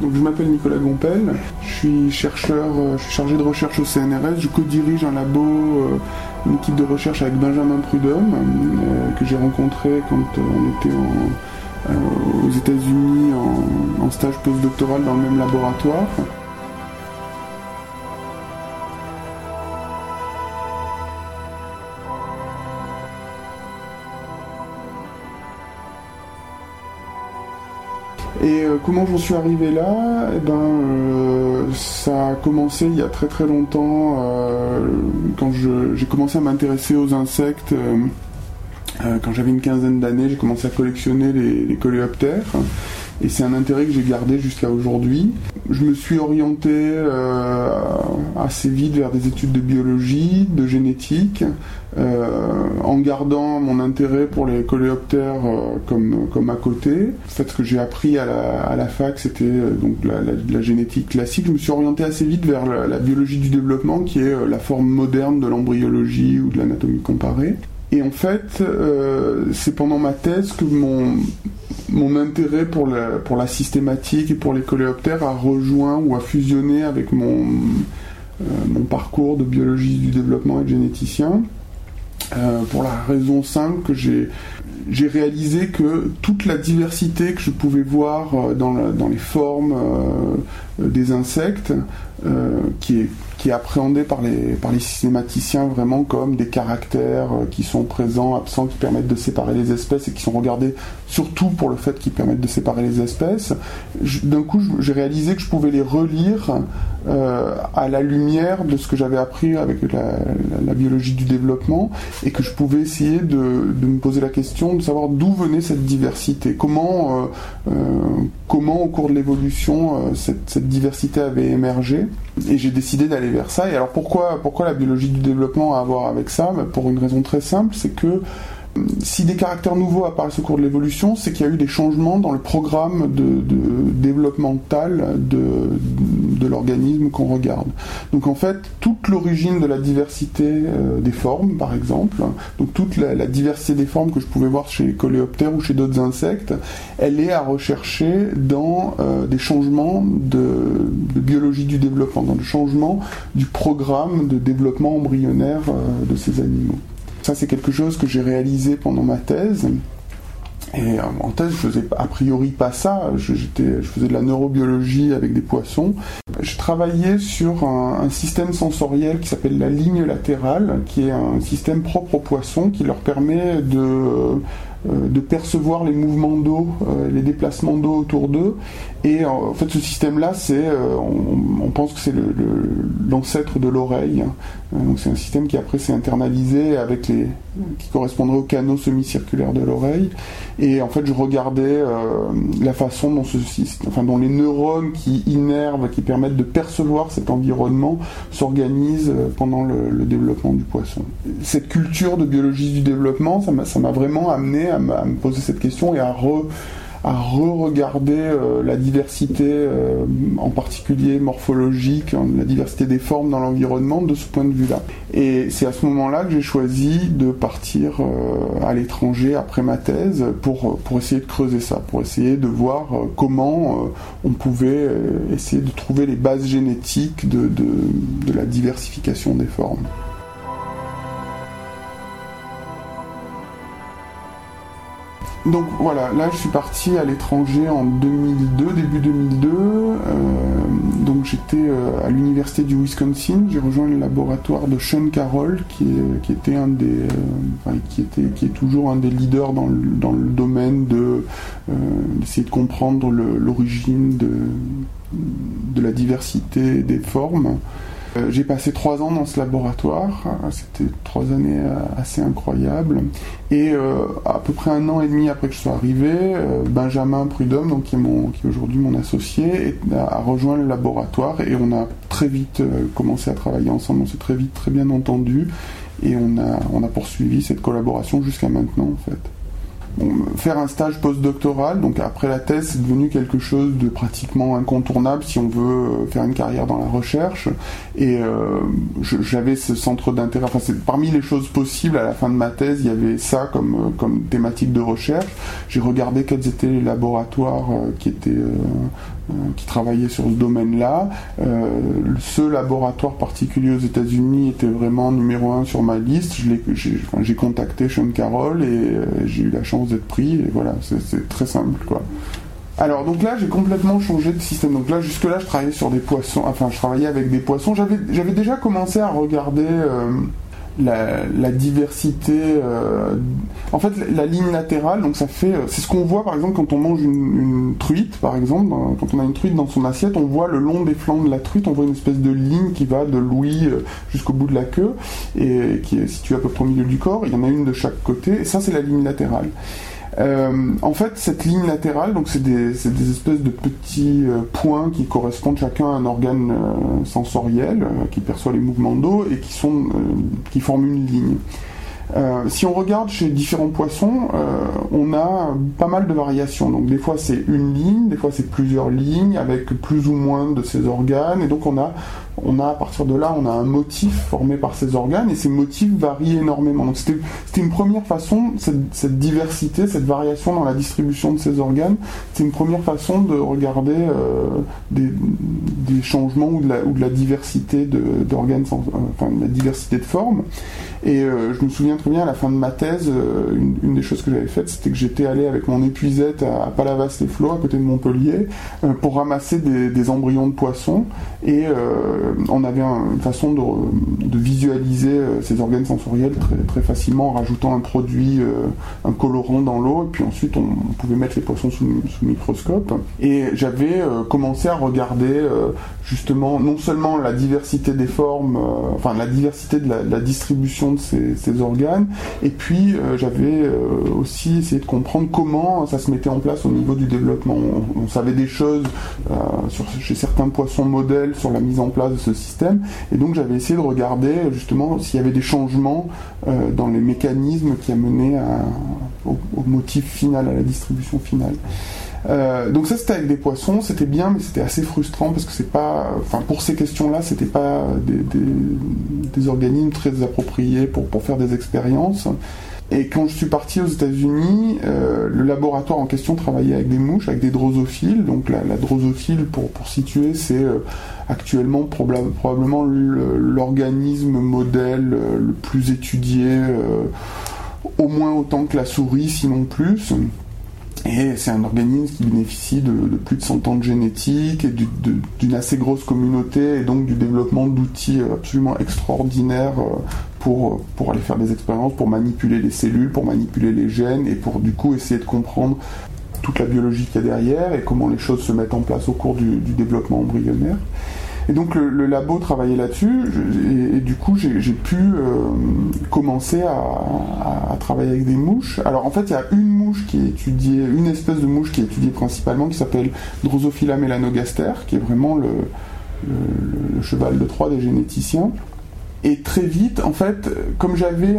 Donc, je m'appelle Nicolas Gompel, je suis chercheur, je suis chargé de recherche au CNRS, je co-dirige un labo, une équipe de recherche avec Benjamin Prudhomme, que j'ai rencontré quand on était aux États-Unis en, en stage postdoctoral dans le même laboratoire. Comment j'en suis arrivé là Eh ben, euh, ça a commencé il y a très très longtemps, euh, quand j'ai commencé à m'intéresser aux insectes. quand j'avais une quinzaine d'années, j'ai commencé à collectionner les coléoptères. Et c'est un intérêt que j'ai gardé jusqu'à aujourd'hui. Je me suis orienté euh, assez vite vers des études de biologie, de génétique, euh, en gardant mon intérêt pour les coléoptères euh, comme, comme à côté. En fait, ce que j'ai appris à la, fac, c'était donc la, la, génétique classique. Je me suis orienté assez vite vers la biologie du développement, qui est la forme moderne de l'embryologie ou de l'anatomie comparée. Et en fait, euh, c'est pendant ma thèse que mon, mon intérêt pour la, pour la systématique et pour les coléoptères a rejoint ou a fusionné avec mon, euh, mon parcours de biologie du développement et de généticien. Euh, pour la raison simple que j'ai réalisé que toute la diversité que je pouvais voir dans, dans les formes des insectes, qui, est, qui est appréhendée par les, par les systématiciens vraiment comme des caractères qui sont présents, absents, qui permettent de séparer les espèces et qui sont regardés surtout pour le fait qu'ils permettent de séparer les espèces. D'un coup, j'ai réalisé que je pouvais les relire à la lumière de ce que j'avais appris avec la, biologie du développement et que je pouvais essayer de, de me poser la question de savoir d'où venait cette diversité, comment, euh, euh, comment au cours de l'évolution euh, cette, diversité avait émergé. Et j'ai décidé d'aller vers ça. Et alors pourquoi, pourquoi la biologie du développement a à voir avec ça? Ben, Pour une raison très simple, c'est que si des caractères nouveaux apparaissent au cours de l'évolution, c'est qu'il y a eu des changements dans le programme de, développemental de, de l'organisme qu'on regarde. Donc en fait, toute l'origine de la diversité euh, des formes, par exemple, donc toute la, diversité des formes que je pouvais voir chez les coléoptères ou chez d'autres insectes, elle est à rechercher dans euh, des changements de, biologie du développement, dans le changement du programme de développement embryonnaire euh, de ces animaux. Ça, c'est quelque chose que j'ai réalisé pendant ma thèse. Et euh, en thèse, je faisais a priori pas ça. Je, faisais de la neurobiologie avec des poissons. Je travaillais sur un, système sensoriel qui s'appelle la ligne latérale, qui est un système propre aux poissons qui leur permet de euh, percevoir les mouvements d'eau, euh, les déplacements d'eau autour d'eux. Et en fait, ce système-là, c'est, euh, on, pense que c'est l'ancêtre de l'oreille. Donc c'est un système qui après s'est internalisé avec les, qui correspondrait aux canaux semi-circulaires de l'oreille. Et en fait, je regardais la façon dont ce enfin dont les neurones qui innervent, qui permettent de percevoir cet environnement, s'organisent pendant le, développement du poisson. Cette culture de biologie du développement, ça m'a vraiment amené à, me poser cette question et à re à re-regarder euh, la diversité, euh, en particulier morphologique, hein, la diversité des formes dans l'environnement de ce point de vue-là. Et c'est à ce moment-là que j'ai choisi de partir euh, à l'étranger après ma thèse pour, pour essayer de creuser ça, pour essayer de voir comment on pouvait essayer de trouver les bases génétiques de, de, de la diversification des formes. Donc voilà, là je suis parti à l'étranger en 2002, début 2002. Euh, donc j'étais euh, à l'université du Wisconsin. J'ai rejoint le laboratoire de Sean Carroll, qui, qui était un des, euh, qui était, qui est toujours un des leaders dans le, dans le domaine de d'essayer de comprendre l'origine de, de la diversité des formes. Euh, j'ai passé trois ans dans ce laboratoire, c'était trois années euh, assez incroyables. Et euh, à peu près un an et demi après que je sois arrivé, Benjamin Prudhomme, donc qui est, mon, qui est aujourd'hui mon associé, a rejoint le laboratoire et on a très vite commencé à travailler ensemble. On s'est très vite très bien entendu et on a, on a poursuivi cette collaboration jusqu'à maintenant en fait faire un stage postdoctoral, donc après la thèse, c'est devenu quelque chose de pratiquement incontournable si on veut euh, faire une carrière dans la recherche. Et euh, j'avais ce centre d'intérêt. Enfin, parmi les choses possibles à la fin de ma thèse, il y avait ça comme euh, comme thématique de recherche. J'ai regardé quels étaient les laboratoires qui étaient qui travaillait sur ce domaine-là. ce laboratoire particulier aux États-Unis était vraiment numéro un sur ma liste. J'ai contacté Sean Carroll et j'ai eu la chance d'être pris. Voilà, c'est très simple. Alors donc là j'ai complètement changé de système. Donc là jusque là je travaillais sur des poissons, enfin je travaillais avec des poissons. J'avais déjà commencé à regarder euh, la, diversité. Euh, en fait la, ligne latérale, donc ça fait, euh, c'est ce qu'on voit par exemple quand on mange une, truite par exemple, quand on a une truite dans son assiette, on voit le long des flancs de la truite, on voit une espèce de ligne qui va de l'ouïe jusqu'au bout de la queue et qui est située à peu près au milieu du corps. Il y en a une de chaque côté et ça c'est la ligne latérale. Euh, en fait, cette ligne latérale, donc c'est des, espèces de petits euh, points qui correspondent chacun à un organe euh, sensoriel qui perçoit les mouvements d'eau et qui sont qui forment une ligne. Si on regarde chez différents poissons, on a pas mal de variations. Donc des fois c'est une ligne, des fois c'est plusieurs lignes avec plus ou moins de ces organes. Et donc on a, on a à partir de là, on a un motif formé par ces organes et ces motifs varient énormément. Donc c'était une première façon, cette, diversité, cette variation dans la distribution de ces organes, c'est une première façon de regarder euh, des, changements ou de la, diversité d'organes, enfin de la diversité de formes. Et je me souviens très bien à la fin de ma thèse, euh, une, des choses que j'avais faites, c'était que j'étais allé avec mon épuisette à, Palavas-les-Flots, à côté de Montpellier, euh, pour ramasser des, embryons de poissons. Et euh, on avait une façon de, visualiser ces organes sensoriels très, très, facilement en rajoutant un produit, un colorant dans l'eau, et puis ensuite on, pouvait mettre les poissons sous, microscope. Et j'avais commencé à regarder justement non seulement la diversité des formes, enfin la diversité de la, distribution de ces organes, et puis euh, j'avais euh, aussi essayé de comprendre comment ça se mettait en place au niveau du développement. On, savait des choses euh, sur, chez certains poissons modèles sur la mise en place de ce système, et donc j'avais essayé de regarder justement s'il y avait des changements dans les mécanismes qui amenaient au, au motif final, à la distribution finale. Euh, donc ça c'était avec des poissons, c'était bien, mais c'était assez frustrant parce que c'est pas, enfin pour ces questions-là, c'était pas des, organismes très appropriés pour, pour faire des expériences. Et quand je suis parti aux États-Unis, euh, le laboratoire en question travaillait avec des mouches, avec des drosophiles. Donc la, drosophile, pour, pour situer, c'est euh, actuellement probablement l'organisme modèle le plus étudié, au moins autant que la souris, sinon plus. Et c'est un organisme qui bénéficie de, plus de 100 ans de génétique et d'une assez grosse communauté et donc du développement d'outils absolument extraordinaires euh, pour, pour aller faire des expériences, pour manipuler les cellules, pour manipuler les gènes et pour du coup essayer de comprendre toute la biologie qu'il y a derrière et comment les choses se mettent en place au cours du développement embryonnaire. Et donc le, labo travaillait là-dessus, et, du coup j'ai pu euh, commencer à, travailler avec des mouches. Alors en fait il y a une mouche qui est étudiée, une espèce de mouche qui est étudiée principalement, qui s'appelle Drosophila melanogaster, qui est vraiment le, le, cheval de Troie des généticiens. Et très vite, en fait, comme j'avais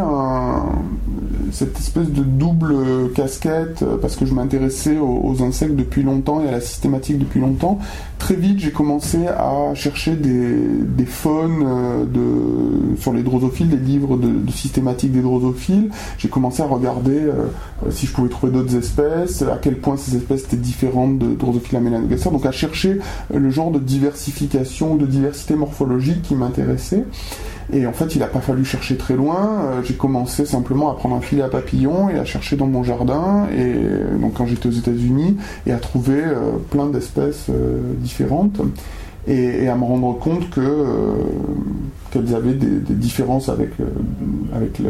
cette espèce de double casquette, parce que je m'intéressais aux, insectes depuis longtemps et à la systématique depuis longtemps, très vite j'ai commencé à chercher des, des faunes euh, de, sur les drosophiles, des livres de, systématique des drosophiles. J'ai commencé à regarder euh, si je pouvais trouver d'autres espèces, à quel point ces espèces étaient différentes de Drosophila melanogaster, donc à chercher le genre de diversification, de diversité morphologique qui m'intéressait. Et en fait, il n'a pas fallu chercher très loin. Euh, j'ai commencé simplement à prendre un filet à papillons et à chercher dans mon jardin, et donc quand j'étais aux États-Unis, et à trouver euh, plein d'espèces euh, différentes. Et, à me rendre compte que qu'elles avaient des, différences avec avec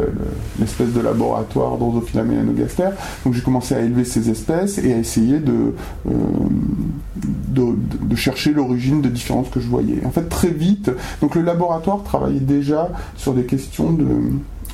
l'espèce de laboratoire Drosophila melanogaster. Donc j'ai commencé à élever ces espèces et à essayer de de, chercher l'origine de différences que je voyais. En fait, très vite, donc le laboratoire travaillait déjà sur des questions de,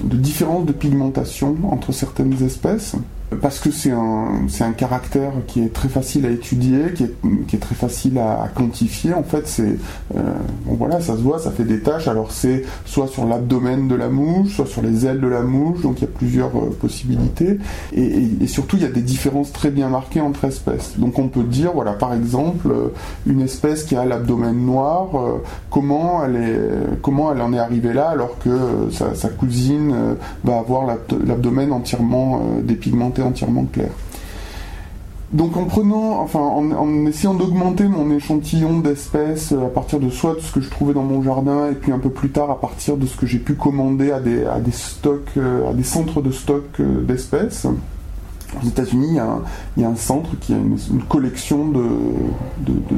de différence de pigmentation entre certaines espèces parce que c'est un, un caractère qui est très facile à étudier, qui est, très facile à, quantifier. En fait, c'est euh, voilà, ça se voit, ça fait des taches. Alors c'est soit sur l'abdomen de la mouche, soit sur les ailes de la mouche. Donc il y a plusieurs euh, possibilités. Et, surtout, il y a des différences très bien marquées entre espèces. Donc on peut dire, voilà, par exemple, euh, une espèce qui a l'abdomen noir, comment elle en est arrivée là, alors que sa cousine va avoir l'abdomen entièrement dépigmenté entièrement clair. donc en prenant, enfin en, essayant d'augmenter mon échantillon d'espèces à partir de soit de ce que je trouvais dans mon jardin et puis un peu plus tard à partir de ce que j'ai pu commander à des, stocks, à des centres de stock d'espèces. Aux États-Unis, il, y a un centre qui a une, collection de,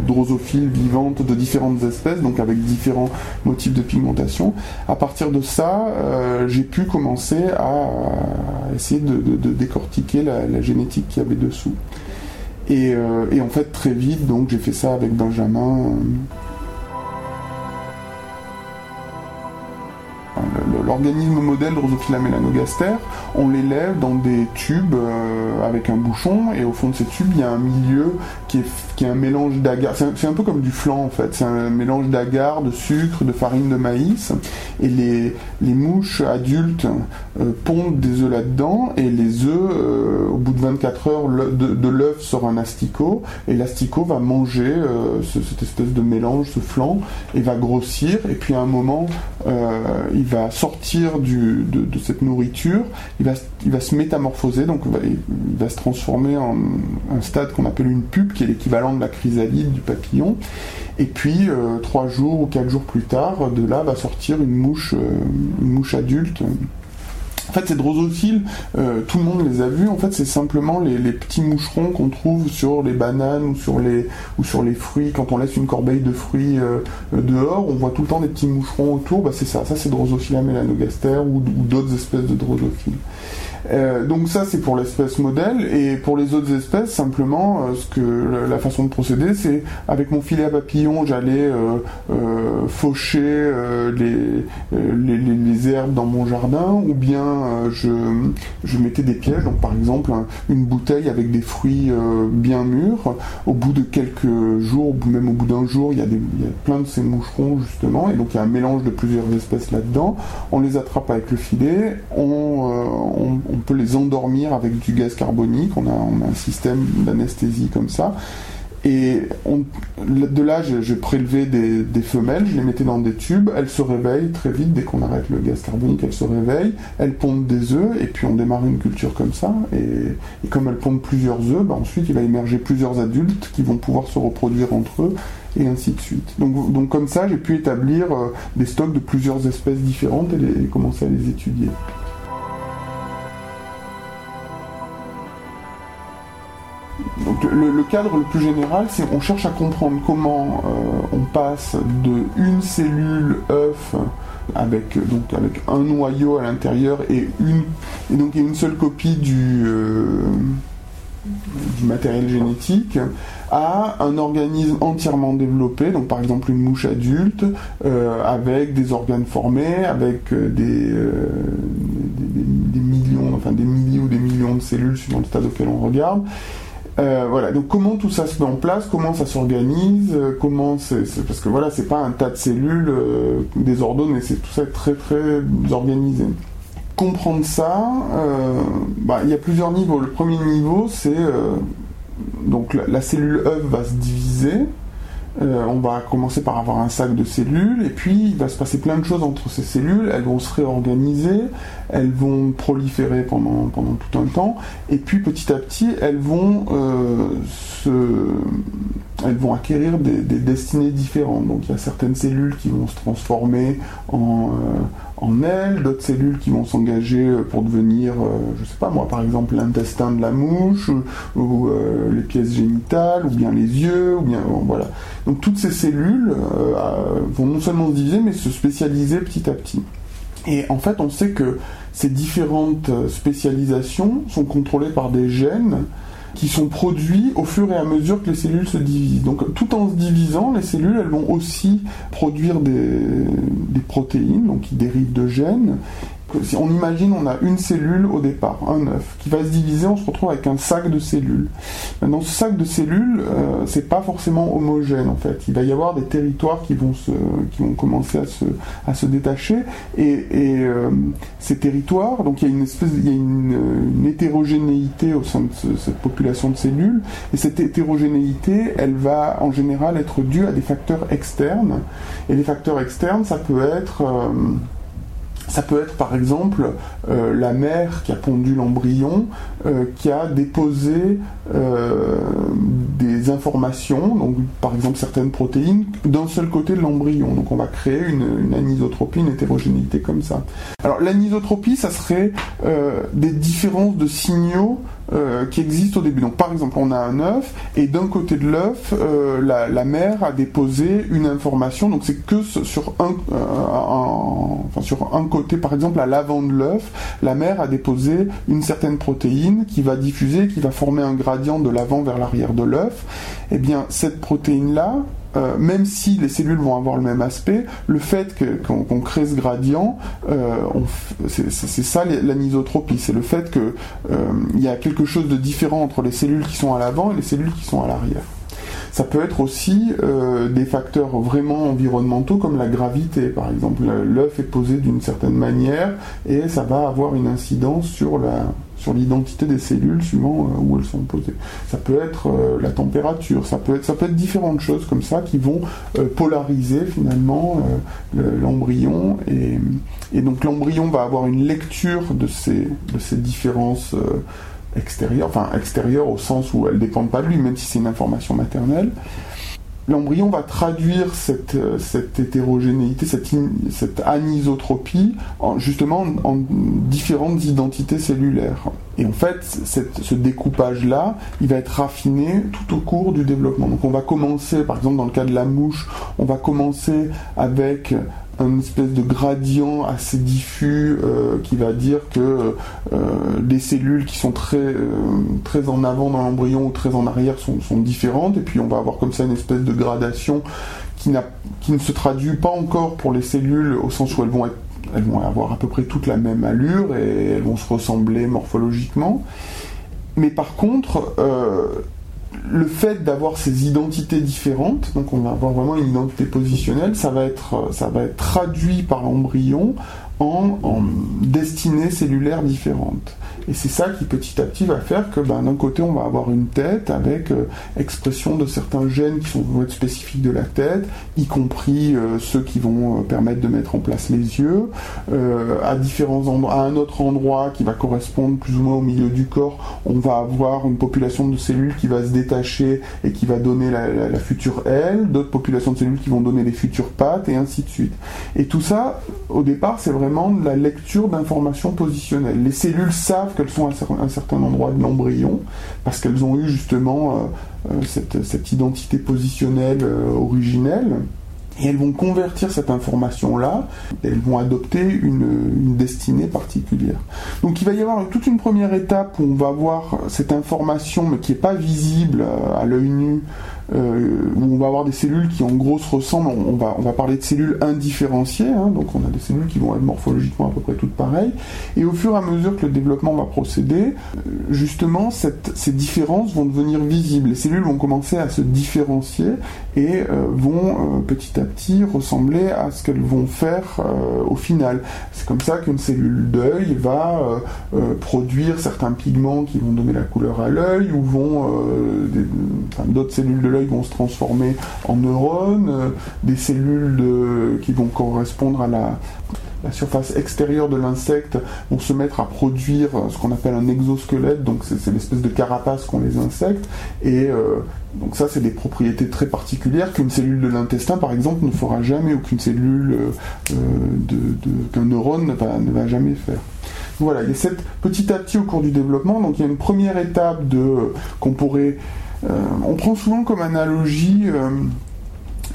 drosophiles vivantes de différentes espèces, donc avec différents motifs de pigmentation. À partir de ça, euh, j'ai pu commencer à essayer de, décortiquer la, génétique qu'il y avait dessous. Et, euh, et, en fait, très vite, donc j'ai fait ça avec Benjamin. L'organisme modèle Drosophila melanogaster, on l'élève dans des tubes euh, avec un bouchon, et au fond de ces tubes, il y a un milieu qui est, qui est un mélange d'agar. C'est un, peu comme du flan en fait, c'est un mélange d'agar, de sucre, de farine de maïs, et les, les mouches adultes euh, pondent des œufs là-dedans, et les œufs, euh, au bout de 24 heures, de, l'œuf sort un asticot, et l'asticot va manger cette espèce de mélange, ce flan, et va grossir, et puis à un moment, il va sortir de, cette nourriture, il va, se métamorphoser, donc il va, se transformer en un stade qu'on appelle une pupe, qui est l'équivalent de la chrysalide du papillon. Et puis, euh, trois jours ou quatre jours plus tard, de là va sortir une mouche, euh, une mouche adulte en fait, ces drosophiles, euh, tout le monde les a vus. En fait, c'est simplement les, petits moucherons qu'on trouve sur les bananes ou sur les, ou sur les fruits. Quand on laisse une corbeille de fruits euh, dehors, on voit tout le temps des petits moucherons autour. Bah, c'est ça. Ça, c'est Drosophila melanogaster ou, ou d'autres espèces de drosophiles. Euh, donc ça c'est pour l'espèce modèle et pour les autres espèces simplement euh, ce que la façon de procéder c'est avec mon filet à papillon j'allais euh, faucher les, les, herbes dans mon jardin ou bien je, je, mettais des pièges donc par exemple une bouteille avec des fruits bien mûrs. Au bout de quelques jours ou même au bout d'un jour il y, a des, il y a plein de ces moucherons justement et donc il y a un mélange de plusieurs espèces là-dedans. On les attrape avec le filet on peut les endormir avec du gaz carbonique, on a, un système d'anesthésie comme ça. Et de là, je, prélevais des, femelles, je les mettais dans des tubes, elles se réveillent très vite, dès qu'on arrête le gaz carbonique, elles se réveillent, elles pondent des œufs, et puis on démarre une culture comme ça. Et, comme elles pondent plusieurs œufs, bah, ensuite il va émerger plusieurs adultes qui vont pouvoir se reproduire entre eux, et ainsi de suite. Donc, donc comme ça, j'ai pu établir euh, des stocks de plusieurs espèces différentes et commencer à les étudier. Le, cadre le plus général, c'est qu'on cherche à comprendre comment euh, on passe de une cellule œuf avec donc avec un noyau à l'intérieur et une et donc une seule copie du euh, du matériel génétique à un organisme entièrement développé, donc par exemple une mouche adulte, euh, avec des organes formés, avec des, des, millions, enfin des milliers ou des millions de cellules suivant le stade auquel on regarde, euh, voilà, donc comment tout ça se met en place, comment ça s'organise, euh, comment parce que voilà, c'est pas un tas de cellules euh, désordonnées, c'est tout ça très très organisé. Comprendre ça, bah, il y a plusieurs niveaux. Le premier niveau, c'est donc la, cellule œuf va se diviser, euh, on va commencer par avoir un sac de cellules, et puis il va se passer plein de choses entre ces cellules, elles vont se réorganiser, elles vont proliférer pendant, tout un temps, et puis petit à petit, elles vont, euh, se, elles vont acquérir des, destinées différentes. Donc il y a certaines cellules qui vont se transformer en, euh, en ailes, d'autres cellules qui vont s'engager euh, pour devenir, euh, je sais pas moi, par exemple l'intestin de la mouche, ou, euh, les pièces génitales, ou bien les yeux, ou bien voilà. Donc toutes ces cellules vont non seulement se diviser, mais se spécialiser petit à petit. Et en fait, on sait que ces différentes spécialisations sont contrôlées par des gènes qui sont produits au fur et à mesure que les cellules se divisent. Donc tout en se divisant, les cellules elles vont aussi produire des, protéines, donc qui dérivent de gènes, si on imagine on a une cellule au départ, un œuf, qui va se diviser, on se retrouve avec un sac de cellules. Maintenant, ce sac de cellules, euh, c'est pas forcément homogène en fait. Il va y avoir des territoires qui vont qui vont commencer à se, à se détacher, et, euh, ces territoires, donc il y a une espèce, il y a une, hétérogénéité au sein de cette population de cellules, et cette hétérogénéité, elle va en général être due à des facteurs externes, et les facteurs externes, ça peut être euh, ça peut être par exemple euh, la mère qui a pondu l'embryon, euh, qui a déposé euh, des informations, donc par exemple certaines protéines, d'un seul côté de l'embryon. Donc on va créer une, anisotropie, une hétérogénéité comme ça. Alors l'anisotropie, ça serait des différences de signaux qui existent au début. Donc par exemple, on a un œuf et d'un côté de l'œuf, la, mère a déposé une information. Donc c'est que sur un, enfin, sur un côté par exemple, à l'avant de l'œuf, la mère a déposé une certaine protéine qui va diffuser, qui va former un gradient de l'avant vers l'arrière de l'œuf. Eh bien, cette protéine-là, euh, même si les cellules vont avoir le même aspect, le fait qu'on crée ce gradient, euh, c'est ça l'anisotropie, c'est le fait qu'il euh, y a quelque chose de différent entre les cellules qui sont à l'avant et les cellules qui sont à l'arrière. Ça peut être aussi des facteurs vraiment environnementaux comme la gravité, par exemple. L'œuf est posé d'une certaine manière et ça va avoir une incidence sur la sur l'identité des cellules suivant euh, où elles sont posées. Ça peut être euh, la température, ça peut être, différentes choses comme ça qui vont polariser finalement l'embryon et, donc l'embryon va avoir une lecture de ces, de ces différences extérieure, enfin extérieure au sens où elle ne dépend pas de lui, même si c'est une information maternelle. L'embryon va traduire cette, euh, cette hétérogénéité, cette, cette anisotropie, en, justement en, différentes identités cellulaires. Et en fait, ce découpage-là, il va être raffiné tout au cours du développement. Donc on va commencer, par exemple dans le cas de la mouche, on va commencer avec un espèce de gradient assez diffus euh, qui va dire que euh, les cellules qui sont très, euh, très en avant dans l'embryon ou très en arrière sont, différentes, et puis on va avoir comme ça une espèce de gradation qui, qui ne se traduit pas encore pour les cellules au sens où elles vont, être, elles vont avoir à peu près toute la même allure et elles vont se ressembler morphologiquement. Mais par contre, le fait d'avoir ces identités différentes, donc on va avoir vraiment une identité positionnelle, ça va être, ça va être traduit par l'embryon en, en destinées cellulaires différentes. Et c'est ça qui petit à petit va faire que ben, d'un côté on va avoir une tête avec euh, expression de certains gènes qui sont, vont être spécifiques de la tête, y compris euh, ceux qui vont euh, permettre de mettre en place les yeux, à différents endroits, à un autre endroit qui va correspondre plus ou moins au milieu du corps, on va avoir une population de cellules qui va se détacher et qui va donner la, future aile, d'autres populations de cellules qui vont donner les futures pattes et ainsi de suite. Et tout ça, au départ, c'est vraiment de la lecture d'informations positionnelles. Les cellules savent qu'elles sont à un certain endroit de l'embryon, parce qu'elles ont eu justement euh, euh, cette, identité positionnelle euh, originelle. Et elles vont convertir cette information-là, elles vont adopter une, destinée particulière. Donc il va y avoir toute une première étape où on va voir cette information, mais qui n'est pas visible à l'œil nu, où on va avoir des cellules qui en gros se ressemblent. On, va, on va parler de cellules indifférenciées, hein, donc on a des cellules qui vont être morphologiquement à peu près toutes pareilles. Et au fur et à mesure que le développement va procéder, euh, justement, ces différences vont devenir visibles. Les cellules vont commencer à se différencier et euh, vont petit à petit ressembler à ce qu'elles vont faire au final. C'est comme ça qu'une cellule d'œil va produire certains pigments qui vont donner la couleur à l'œil ou vont d'autres cellules de l'œil vont se transformer en neurones, euh, des cellules qui vont correspondre à la, surface extérieure de l'insecte vont se mettre à produire ce qu'on appelle un exosquelette, donc c'est l'espèce de carapace qu'ont les insectes, et euh, donc ça c'est des propriétés très particulières qu'une cellule de l'intestin par exemple ne fera jamais, ou qu'une cellule euh, d'un neurone ne va, jamais faire. Voilà, il y a cette petit à petit au cours du développement, donc il y a une première étape de qu'on pourrait euh, on prend souvent comme analogie euh,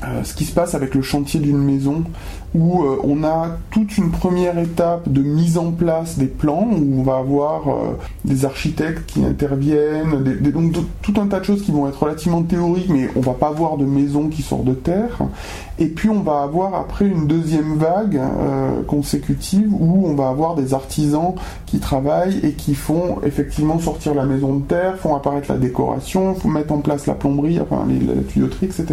euh, ce qui se passe avec le chantier d'une maison où euh, on a toute une première étape de mise en place des plans, où on va avoir euh, des architectes qui interviennent, donc tout un tas de choses qui vont être relativement théoriques, mais on va pas avoir de maison qui sort de terre. Et puis on va avoir après une deuxième vague euh, consécutive où on va avoir des artisans qui travaillent et qui font effectivement sortir la maison de terre, font apparaître la décoration, font mettre en place la plomberie, enfin la tuyauterie, etc.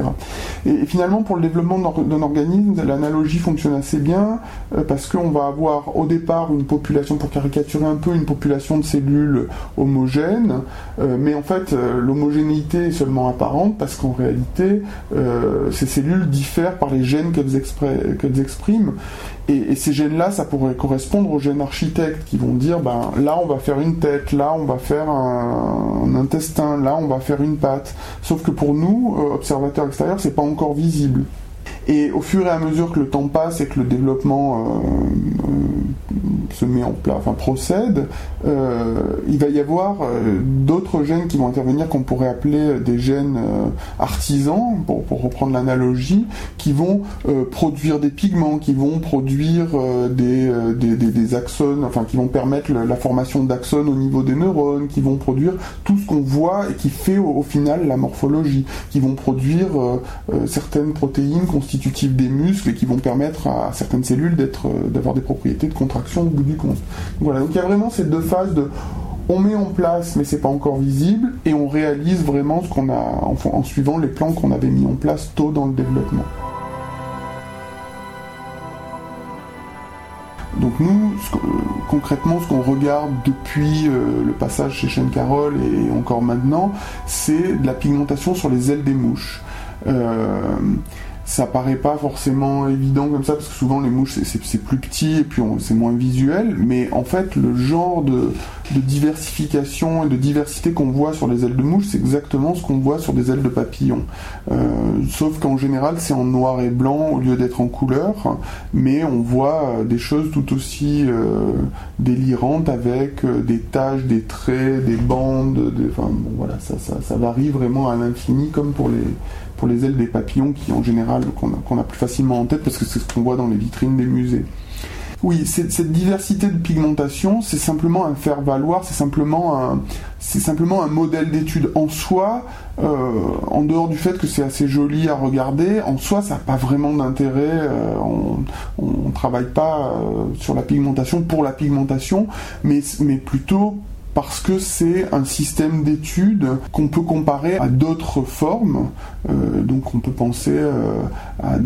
Et, finalement pour le développement d'un organisme, l'analogie fonctionne assez bien euh, parce qu'on va avoir au départ une population, pour caricaturer un peu, une population de cellules homogènes, euh, mais en fait l'homogénéité est seulement apparente parce qu'en réalité ces cellules diffèrent par les gènes qu'elles expriment. Et, ces gènes-là, ça pourrait correspondre aux gènes architectes qui vont dire, ben là on va faire une tête, là on va faire un, intestin, là on va faire une patte. Sauf que pour nous, observateurs extérieurs, c'est pas encore visible. Et au fur et à mesure que le temps passe et que le développement euh, euh, se met en place, enfin procède, euh, il va y avoir d'autres gènes qui vont intervenir qu'on pourrait appeler des gènes artisans, pour, reprendre l'analogie, qui vont produire des pigments, qui vont produire des, des, axones, enfin qui vont permettre la formation d'axones au niveau des neurones, qui vont produire tout ce qu'on voit et qui fait au, final la morphologie, qui vont produire certaines protéines des muscles et qui vont permettre à certaines cellules d'être, euh, d'avoir des propriétés de contraction au bout du compte. Voilà, donc il y a vraiment ces deux phases de on met en place mais c'est pas encore visible et on réalise vraiment ce qu'on a en, suivant les plans qu'on avait mis en place tôt dans le développement. Donc nous, concrètement, ce qu'on regarde depuis euh, le passage chez Shane Carroll et encore maintenant, c'est de la pigmentation sur les ailes des mouches. Euh, ça paraît pas forcément évident comme ça parce que souvent les mouches c'est plus petit et puis c'est moins visuel. Mais en fait le genre de, diversification et de diversité qu'on voit sur les ailes de mouche c'est exactement ce qu'on voit sur des ailes de papillon euh, sauf qu'en général c'est en noir et blanc au lieu d'être en couleur mais on voit euh, des choses tout aussi euh, délirantes avec des taches des traits des bandes enfin bon voilà ça, ça, ça varie vraiment à l'infini comme pour les les ailes des papillons qui en général qu'on a, plus facilement en tête parce que c'est ce qu'on voit dans les vitrines des musées. Oui, cette diversité de pigmentation, c'est simplement un faire valoir, c'est simplement un, c'est simplement un modèle d'étude en soi, euh, en dehors du fait que c'est assez joli à regarder, en soi ça n'a pas vraiment d'intérêt, euh, on ne travaille pas euh, sur la pigmentation pour la pigmentation, mais, mais plutôt parce que c'est un système d'études qu'on peut comparer à d'autres formes. Euh, donc on peut penser euh, à,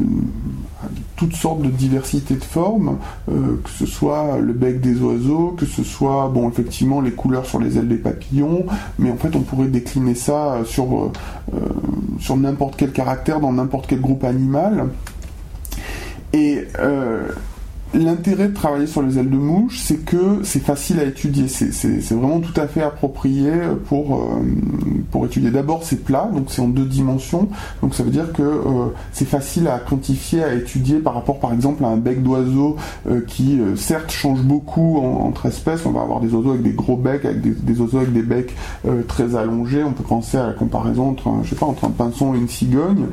toutes sortes de diversités de formes, euh, que ce soit le bec des oiseaux, que ce soit bon effectivement les couleurs sur les ailes des papillons, mais en fait on pourrait décliner ça sur, sur n'importe quel caractère dans n'importe quel groupe animal. Et L'intérêt de travailler sur les ailes de mouche, c'est que c'est facile à étudier. C'est vraiment tout à fait approprié pour, euh, pour étudier. D'abord, c'est plat, donc c'est en deux dimensions. Donc ça veut dire que euh, c'est facile à quantifier, à étudier par rapport, par exemple, à un bec d'oiseau euh, qui, certes, change beaucoup entre espèces. On va avoir des oiseaux avec des gros becs, avec des, oiseaux avec des becs très allongés. On peut penser à la comparaison entre, je sais pas, entre un pinson et une cigogne.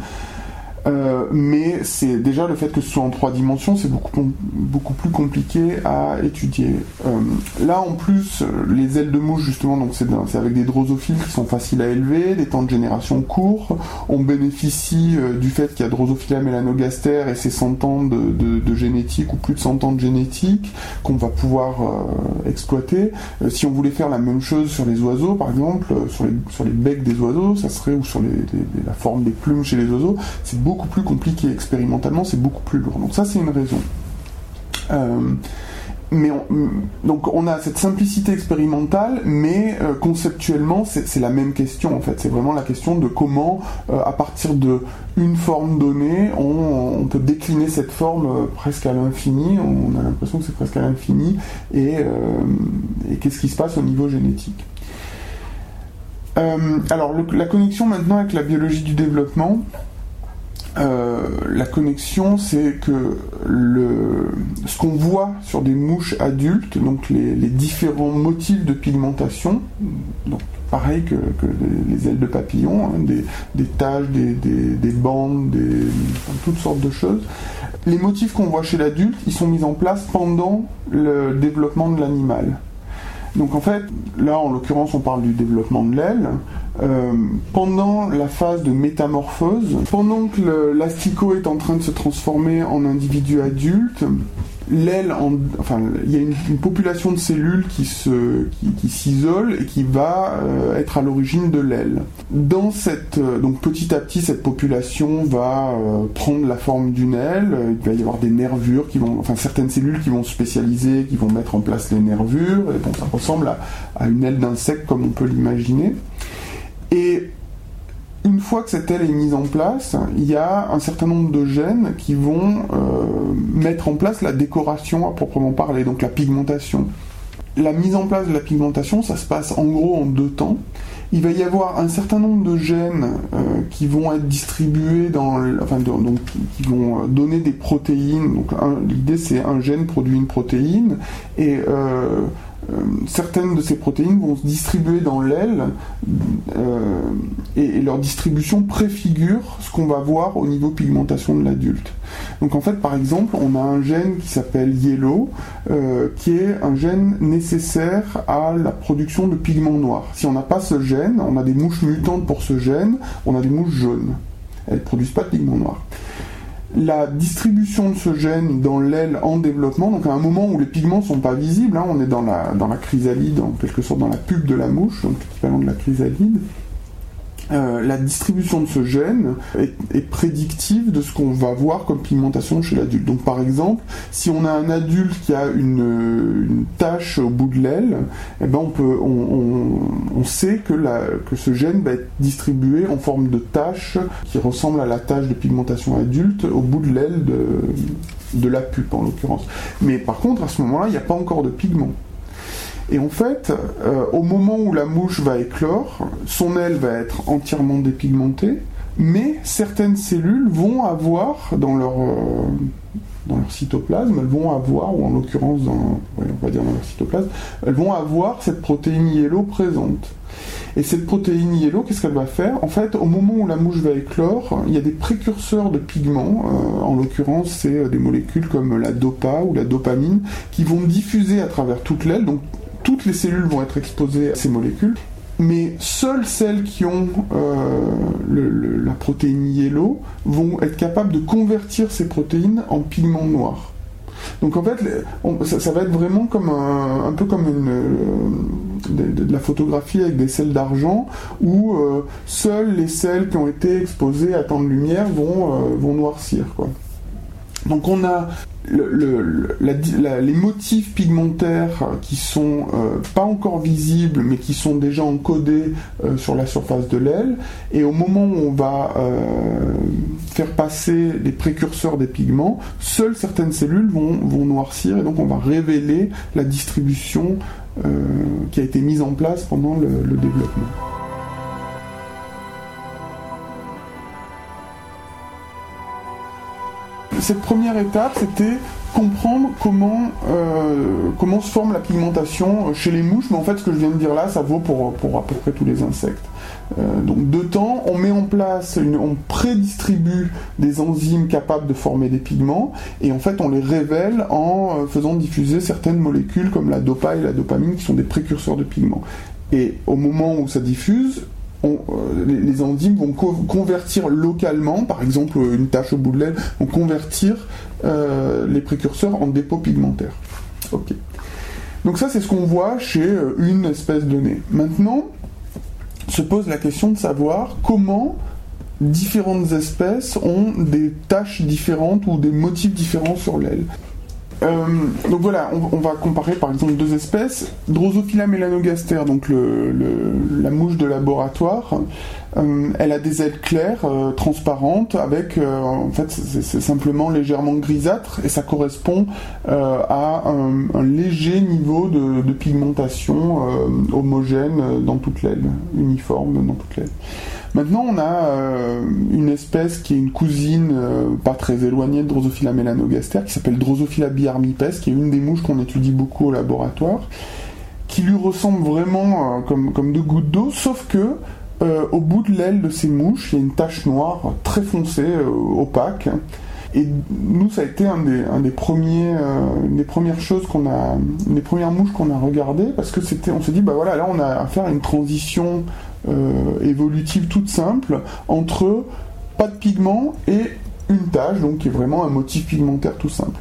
Euh, mais c'est déjà le fait que ce soit en trois dimensions, c'est beaucoup, beaucoup plus compliqué à étudier. Euh, là, en plus, les ailes de mouche, justement, donc c'est avec des drosophiles qui sont faciles à élever, des temps de génération courts. On bénéficie euh, du fait qu'il y a Drosophila melanogaster et ses 100 ans de, de, génétique ou plus de 100 ans de génétique qu'on va pouvoir exploiter. si on voulait faire la même chose sur les oiseaux, par exemple, sur les, sur les becs des oiseaux, ça serait, ou sur les, la forme des plumes chez les oiseaux, c'est beaucoup beaucoup plus compliqué expérimentalement, c'est beaucoup plus lourd. Donc ça, c'est une raison. Euh, mais on, donc on a cette simplicité expérimentale, mais euh, conceptuellement c'est la même question en fait. C'est vraiment la question de comment, euh, à partir de une forme donnée, on, peut décliner cette forme presque à l'infini. On a l'impression que c'est presque à l'infini. Et, et qu'est-ce qui se passe au niveau génétique? Alors la connexion maintenant avec la biologie du développement. Euh, la connexion, c'est que le, ce qu'on voit sur des mouches adultes, donc les, différents motifs de pigmentation, donc pareil que, les, ailes de papillon, hein, des, taches, des, bandes, des, toutes sortes de choses. Les motifs qu'on voit chez l'adulte, ils sont mis en place pendant le développement de l'animal. Donc en fait, là en l'occurrence on parle du développement de l'aile. Euh, pendant la phase de métamorphose, pendant que l'asticot est en train de se transformer en individu adulte, l'aile, enfin, il y a une, population de cellules qui se, qui, s'isole et qui va euh, être à l'origine de l'aile. Dans cette, euh, donc petit à petit, cette population va euh, prendre la forme d'une aile. Il va y avoir des nervures qui vont, enfin, certaines cellules qui vont se spécialiser, qui vont mettre en place les nervures. Et ça ressemble à, à une aile d'insecte comme on peut l'imaginer. Et une fois que cette aile est mise en place, il y a un certain nombre de gènes qui vont euh, mettre en place la décoration à proprement parler, donc la pigmentation. La mise en place de la pigmentation, ça se passe en gros en deux temps. Il va y avoir un certain nombre de gènes euh, qui vont être distribués dans, enfin, donc, qui vont donner des protéines. Donc l'idée c'est un gène produit une protéine et euh, euh, certaines de ces protéines vont se distribuer dans l'aile euh, et, leur distribution préfigure ce qu'on va voir au niveau pigmentation de l'adulte. Donc en fait, par exemple, on a un gène qui s'appelle yellow, euh, qui est un gène nécessaire à la production de pigments noirs. Si on n'a pas ce gène, on a des mouches mutantes pour ce gène, on a des mouches jaunes. Elles ne produisent pas de pigments noirs la distribution de ce gène dans l'aile en développement, donc à un moment où les pigments sont pas visibles, hein, on est dans la, dans la chrysalide, en quelque sorte dans la pub de la mouche, donc l'équivalent de la chrysalide, euh, la distribution de ce gène est, prédictive de ce qu'on va voir comme pigmentation chez l'adulte. Donc par exemple, si on a un adulte qui a une, tache au bout de l'aile, eh ben on, sait que, ce gène va être distribué en forme de tache qui ressemble à la tache de pigmentation adulte au bout de l'aile de, de la pupe en l'occurrence. Mais par contre, à ce moment-là, il n'y a pas encore de pigment. Et en fait, euh, au moment où la mouche va éclore, son aile va être entièrement dépigmentée, mais certaines cellules vont avoir dans leur, euh, dans leur cytoplasme, elles vont avoir, ou en l'occurrence dans, on va dire dans leur cytoplasme, elles vont avoir cette protéine yellow présente. Et cette protéine yellow, qu'est-ce qu'elle va faire? En fait, au moment où la mouche va éclore, il y a des précurseurs de pigments, euh, en l'occurrence c'est des molécules comme la dopa ou la dopamine, qui vont diffuser à travers toute l'aile, donc toutes les cellules vont être exposées à ces molécules, mais seules celles qui ont euh, la protéine yellow vont être capables de convertir ces protéines en pigments noirs. Donc en fait, ça, va être vraiment comme un, peu comme une, euh, de, la photographie avec des sels d'argent, où euh, seules les sels qui ont été exposées à tant de lumière vont, noircir. Donc on a les motifs pigmentaires qui sont euh, pas encore visibles mais qui sont déjà encodés euh, sur la surface de l'aile et au moment où on va euh, faire passer les précurseurs des pigments, seules certaines cellules vont, noircir et donc on va révéler la distribution qui a été mise en place pendant le développement. Cette première étape, c'était comprendre comment, euh, se forme la pigmentation chez les mouches, mais en fait ce que je viens de dire là, ça vaut pour, à peu près tous les insectes. Euh, donc de temps, on met en place, on prédistribue des enzymes capables de former des pigments, et en fait on les révèle en euh, faisant diffuser certaines molécules comme la dopa et la dopamine qui sont des précurseurs de pigments. Et au moment où ça diffuse, euh, les, enzymes vont convertir localement, par exemple une tache au bout de l'aile, vont convertir euh, les précurseurs en dépôts pigmentaires. Donc ça c'est ce qu'on voit chez euh, une espèce donnée. Maintenant, se pose la question de savoir comment différentes espèces ont des taches différentes ou des motifs différents sur l'aile. Euh, donc voilà, on, va comparer par exemple deux espèces. Drosophila melanogaster, donc la mouche de laboratoire, elle a des ailes claires, euh, transparentes, avec en fait c'est simplement légèrement grisâtre et ça correspond à un, léger niveau de, pigmentation homogène dans toute l'aile, uniforme dans toute l'aile. Maintenant, on a euh, une espèce qui est une cousine euh, pas très éloignée de Drosophila melanogaster, qui s'appelle Drosophila biarmipes, qui est une des mouches qu'on étudie beaucoup au laboratoire, qui lui ressemble vraiment euh, comme, comme deux gouttes d'eau, sauf que au bout de l'aile de ces mouches, il y a une tache noire très foncée, opaque. Et nous, ça a été un des, premiers, une des premières choses qu'on a, premières mouches qu'on a regardées, parce que c'était, on s'est dit, bah voilà, là, on a affaire à une transition euh, évolutive toute simple entre pas de pigment et une tache, donc qui est vraiment un motif pigmentaire tout simple.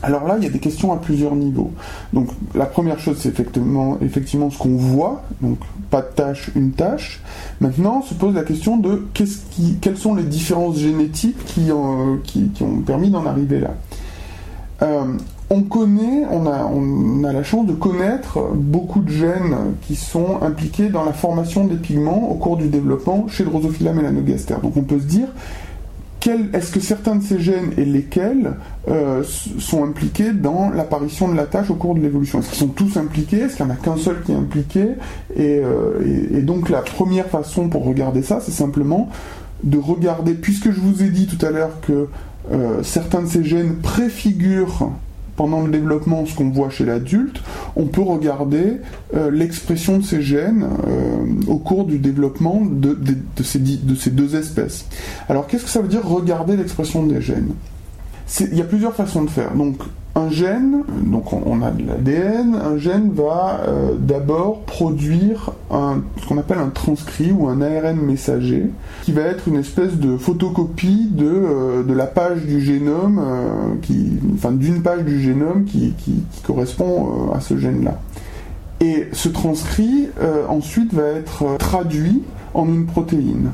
Alors là, il y a des questions à plusieurs niveaux. Donc la première chose, c'est effectivement, effectivement ce qu'on voit, donc pas de tâche, une tâche. Maintenant, se pose la question de qui, quelles sont les différences génétiques qui, qui, ont permis d'en arriver là. Euh, on connaît, on a, on a la chance de connaître beaucoup de gènes qui sont impliqués dans la formation des pigments au cours du développement chez Drosophila melanogaster. Donc on peut se dire, est-ce que certains de ces gènes et lesquels euh, sont impliqués dans l'apparition de la tâche au cours de l'évolution? Est-ce qu'ils sont tous impliqués? Est-ce qu'il n'y en a qu'un seul qui est impliqué? Euh, et, donc la première façon pour regarder ça, c'est simplement de regarder, puisque je vous ai dit tout à l'heure que euh, certains de ces gènes préfigurent pendant le développement ce qu'on voit chez l'adulte, on peut regarder euh, l'expression de ces gènes euh, au cours du développement de, ces, de, ces, deux espèces. Alors qu'est-ce que ça veut dire regarder l'expression des gènes? Il y a plusieurs façons de faire. Donc un gène, donc on, a de l'ADN, un gène va euh, d'abord produire ce qu'on appelle un transcrit ou un ARN messager, qui va être une espèce de photocopie de, euh, la page du génome, euh, qui, enfin d'une page du génome qui, qui, qui correspond à ce gène-là. Et ce transcrit ensuite va être traduit en une protéine.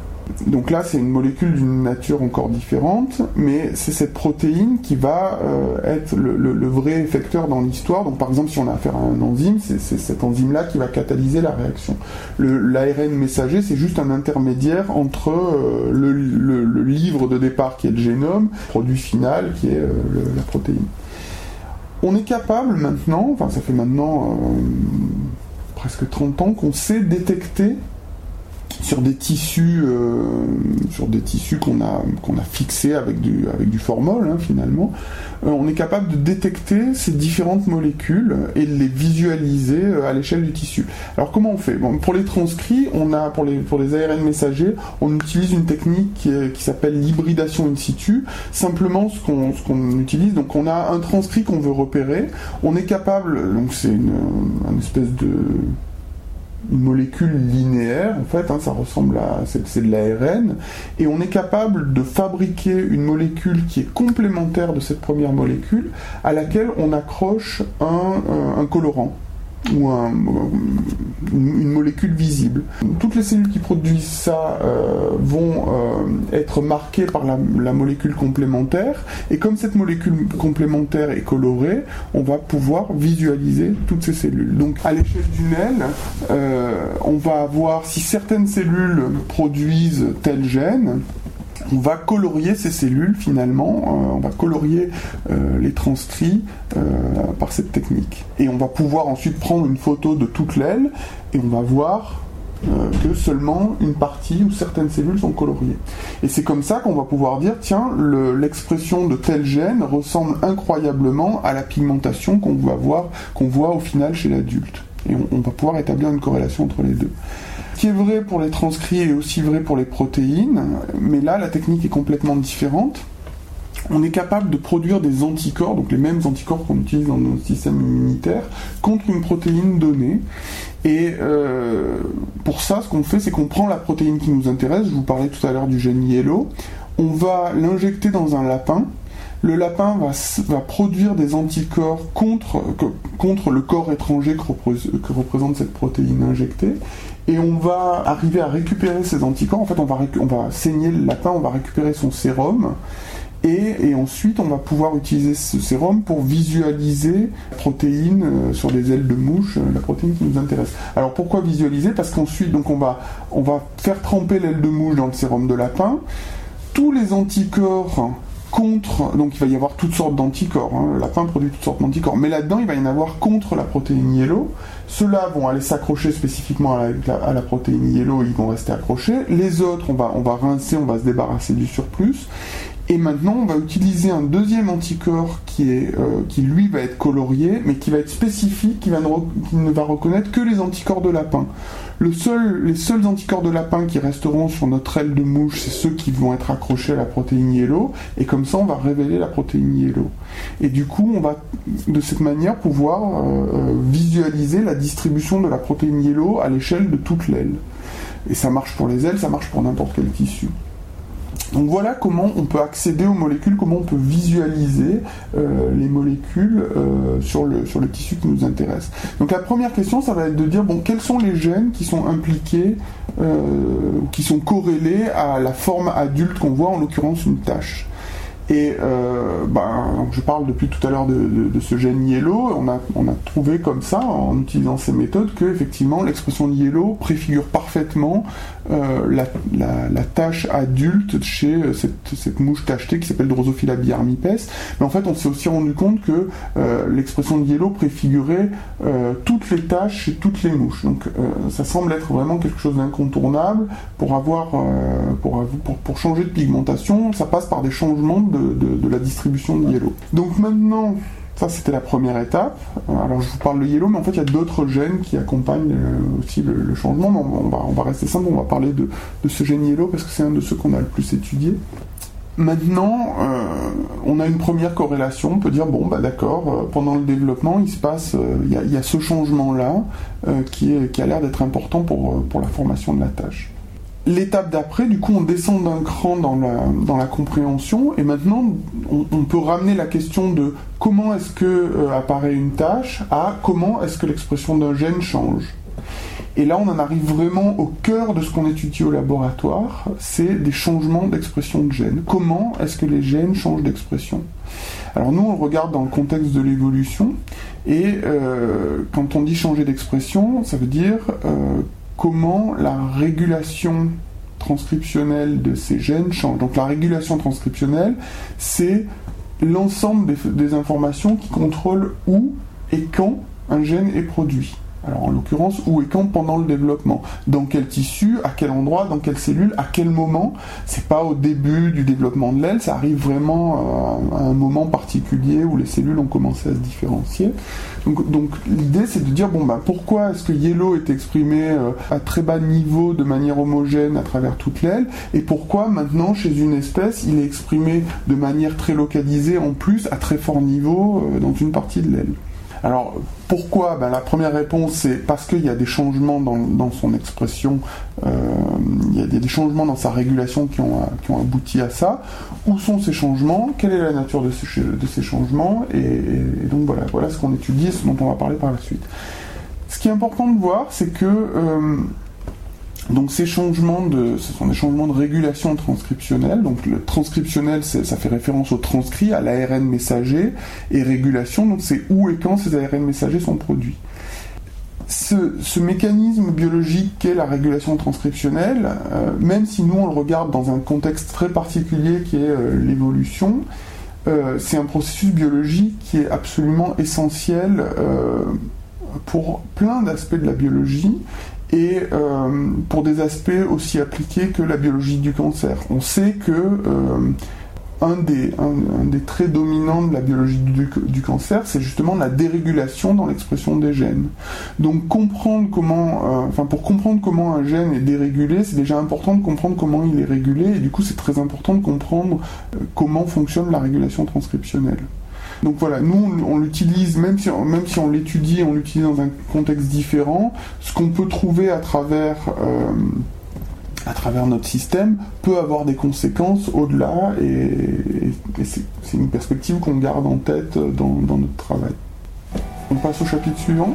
Donc là, c'est une molécule d'une nature encore différente, mais c'est cette protéine qui va euh, être le, vrai effecteur dans l'histoire. Donc par exemple, si on a affaire à un enzyme, c'est cette enzyme-là qui va catalyser la réaction. L'ARN messager, c'est juste un intermédiaire entre euh, le, livre de départ qui est le génome, produit final qui est euh, la protéine. On est capable maintenant, enfin ça fait maintenant presque 30 ans qu'on sait détecter sur des tissus, euh, sur des tissus qu'on a qu'on a fixés avec du avec du formol hein, finalement, euh, on est capable de détecter ces différentes molécules et de les visualiser euh, à l'échelle du tissu. Alors comment on fait? Pour les transcrits, on a pour les pour les ARN messagers, on utilise une technique qui, s'appelle l'hybridation in situ. Simplement ce qu'on utilise, donc on a un transcrit qu'on veut repérer, on est capable, donc c'est une, une espèce de molécule linéaire, en fait, hein, ça ressemble à. c'est de l'ARN, et on est capable de fabriquer une molécule qui est complémentaire de cette première molécule, à laquelle on accroche un colorant ou une molécule visible. Toutes les cellules qui produisent ça euh, vont euh, être marquées par la, molécule complémentaire et comme cette molécule complémentaire est colorée, on va pouvoir visualiser toutes ces cellules. Donc à l'échelle d'une aile, euh, on va avoir si certaines cellules produisent tel gène, on va colorier ces cellules finalement, euh, on va colorier euh, les transcrits euh, par cette technique. Et on va pouvoir ensuite prendre une photo de toute l'aile et on va voir que seulement une partie ou certaines cellules sont coloriées. Et c'est comme ça qu'on va pouvoir dire, tiens, l'expression de tel gène ressemble incroyablement à la pigmentation qu'on va voir, qu'on voit au final chez l'adulte. Et on va pouvoir établir une corrélation entre les deux qui est vrai pour les transcrits est aussi vrai pour les protéines, mais là la technique est complètement différente. On est capable de produire des anticorps, donc les mêmes anticorps qu'on utilise dans nos systèmes immunitaires, contre une protéine donnée. Et euh, pour ça, ce qu'on fait, c'est qu'on prend la protéine qui nous intéresse. Je vous parlais tout à l'heure du gène yellow. On va l'injecter dans un lapin le lapin va, produire des anticorps contre, contre le corps étranger que, représente cette protéine injectée, et on va arriver à récupérer ces anticorps. En fait, on va, saigner le lapin, on va récupérer son sérum, et, ensuite on va pouvoir utiliser ce sérum pour visualiser la protéine euh, sur des ailes de mouche, euh, la protéine qui nous intéresse. Alors pourquoi visualiser? Parce qu'ensuite on va, on va faire tremper l'aile de mouche dans le sérum de lapin. Tous les anticorps contre, donc il va y avoir toutes sortes d'anticorps, hein. le lapin produit toutes sortes d'anticorps, mais là-dedans il va y en avoir contre la protéine yellow. Ceux-là vont aller s'accrocher spécifiquement à la, protéine yellow, ils vont rester accrochés. Les autres, on va, on va rincer, on va se débarrasser du surplus. Et maintenant, on va utiliser un deuxième anticorps qui, est, euh, qui lui va être colorié, mais qui va être spécifique, qui, ne, va reconnaître que les anticorps de lapin. Les seuls anticorps de lapin qui resteront sur notre aile de mouche, c'est ceux qui vont être accrochés à la protéine yellow, et comme ça, on va révéler la protéine yellow. Et du coup, on va de cette manière pouvoir euh, euh, visualiser la distribution de la protéine yellow à l'échelle de toute l'aile. Et ça marche pour les ailes, ça marche pour n'importe quel tissu. Donc voilà comment on peut accéder aux molécules, comment on peut visualiser euh, les molécules euh, sur, le, sur le tissu qui nous intéresse. Donc la première question, ça va être de dire bon, quels sont les gènes qui sont impliqués, euh, qui sont corrélés à la forme adulte qu'on voit, en l'occurrence une tache. Et euh, ben, je parle depuis tout à l'heure de, ce gène yellow. On a, on a trouvé comme ça, en utilisant ces méthodes, que effectivement l'expression de yellow préfigure parfaitement euh, la, la, tâche adulte chez euh, cette, mouche tachetée qui s'appelle Drosophila biarmipes. Mais en fait, on s'est aussi rendu compte que l'expression de yellow préfigurait toutes les tâches chez toutes les mouches. Donc ça semble être vraiment quelque chose d'incontournable pour avoir pour, pour, changer de pigmentation. Ça passe par des changements de, la distribution de yellow. Donc maintenant, ça c'était la première étape. Alors je vous parle de yellow, mais en fait il y a d'autres gènes qui accompagnent euh, aussi le, changement. on, va, on va rester simple, on va parler de, ce gène yellow parce que c'est un de ceux qu'on a le plus étudié. Maintenant, euh, on a une première corrélation. On peut dire bon, bah d'accord. Euh, pendant le développement, il se passe, il y, a ce changement-là qui, a l'air d'être important pour la formation de la tâche. L'étape d'après, du coup, on descend d'un cran dans la, compréhension, et maintenant, on, peut ramener la question de comment est-ce que euh, apparaît une tâche à comment est-ce que l'expression d'un gène change. Et là, on en arrive vraiment au cœur de ce qu'on étudie au laboratoire, c'est des changements d'expression de gènes. Comment est-ce que les gènes changent d'expression? Alors nous, on regarde dans le contexte de l'évolution, et euh, quand on dit changer d'expression, ça veut dire euh, comment la régulation transcriptionnelle de ces gènes change. Donc la régulation transcriptionnelle, c'est l'ensemble des, informations qui contrôlent où et quand un gène est produit. Alors en l'occurrence, où et quand pendant le développement? Dans quel tissu? À quel endroit? Dans quelle cellule? À quel moment? C'est pas au début du développement de l'aile, ça arrive vraiment euh, à un moment particulier où les cellules ont commencé à se différencier. Donc, l'idée c'est de dire bon bah pourquoi est-ce que yellow est exprimé euh, à très bas niveau de manière homogène à travers toute l'aile? Et pourquoi maintenant chez une espèce il est exprimé de manière très localisée en plus à très fort niveau euh, dans une partie de l'aile? Alors pourquoi? Ben, La première réponse c'est parce qu'il y a des changements dans, son expression, euh, il, y a, des changements dans sa régulation qui ont, qui ont, abouti à ça. Où sont ces changements? Quelle est la nature de ces, de ces changements? Et, donc voilà, voilà ce qu'on étudie et ce dont on va parler par la suite. Ce qui est important de voir, c'est que euh, donc ces changements de, ce sont des changements de régulation transcriptionnelle. Donc le transcriptionnel, ça fait référence au transcrit, à l'ARN messager, et régulation, donc c'est où et quand ces ARN messagers sont produits. Ce, mécanisme biologique qu'est la régulation transcriptionnelle, euh, même si nous on le regarde dans un contexte très particulier qui est euh, l'évolution, euh, c'est un processus biologique qui est absolument essentiel pour plein d'aspects de la biologie et euh, pour des aspects aussi appliqués que la biologie du cancer. On sait que euh, un, des, traits dominants de la biologie du, du cancer, c'est justement la dérégulation dans l'expression des gènes. Donc comprendre comment, euh, enfin pour comprendre comment un gène est dérégulé, c'est déjà important de comprendre comment il est régulé, et du coup c'est très important de comprendre comment fonctionne la régulation transcriptionnelle. Donc voilà, nous on, l'utilise, même si, même si on l'étudie, on l'utilise dans un contexte différent. Ce qu'on peut trouver à travers, euh, notre système peut avoir des conséquences au-delà et, c'est une perspective qu'on garde en tête dans, dans notre travail. On passe au chapitre suivant.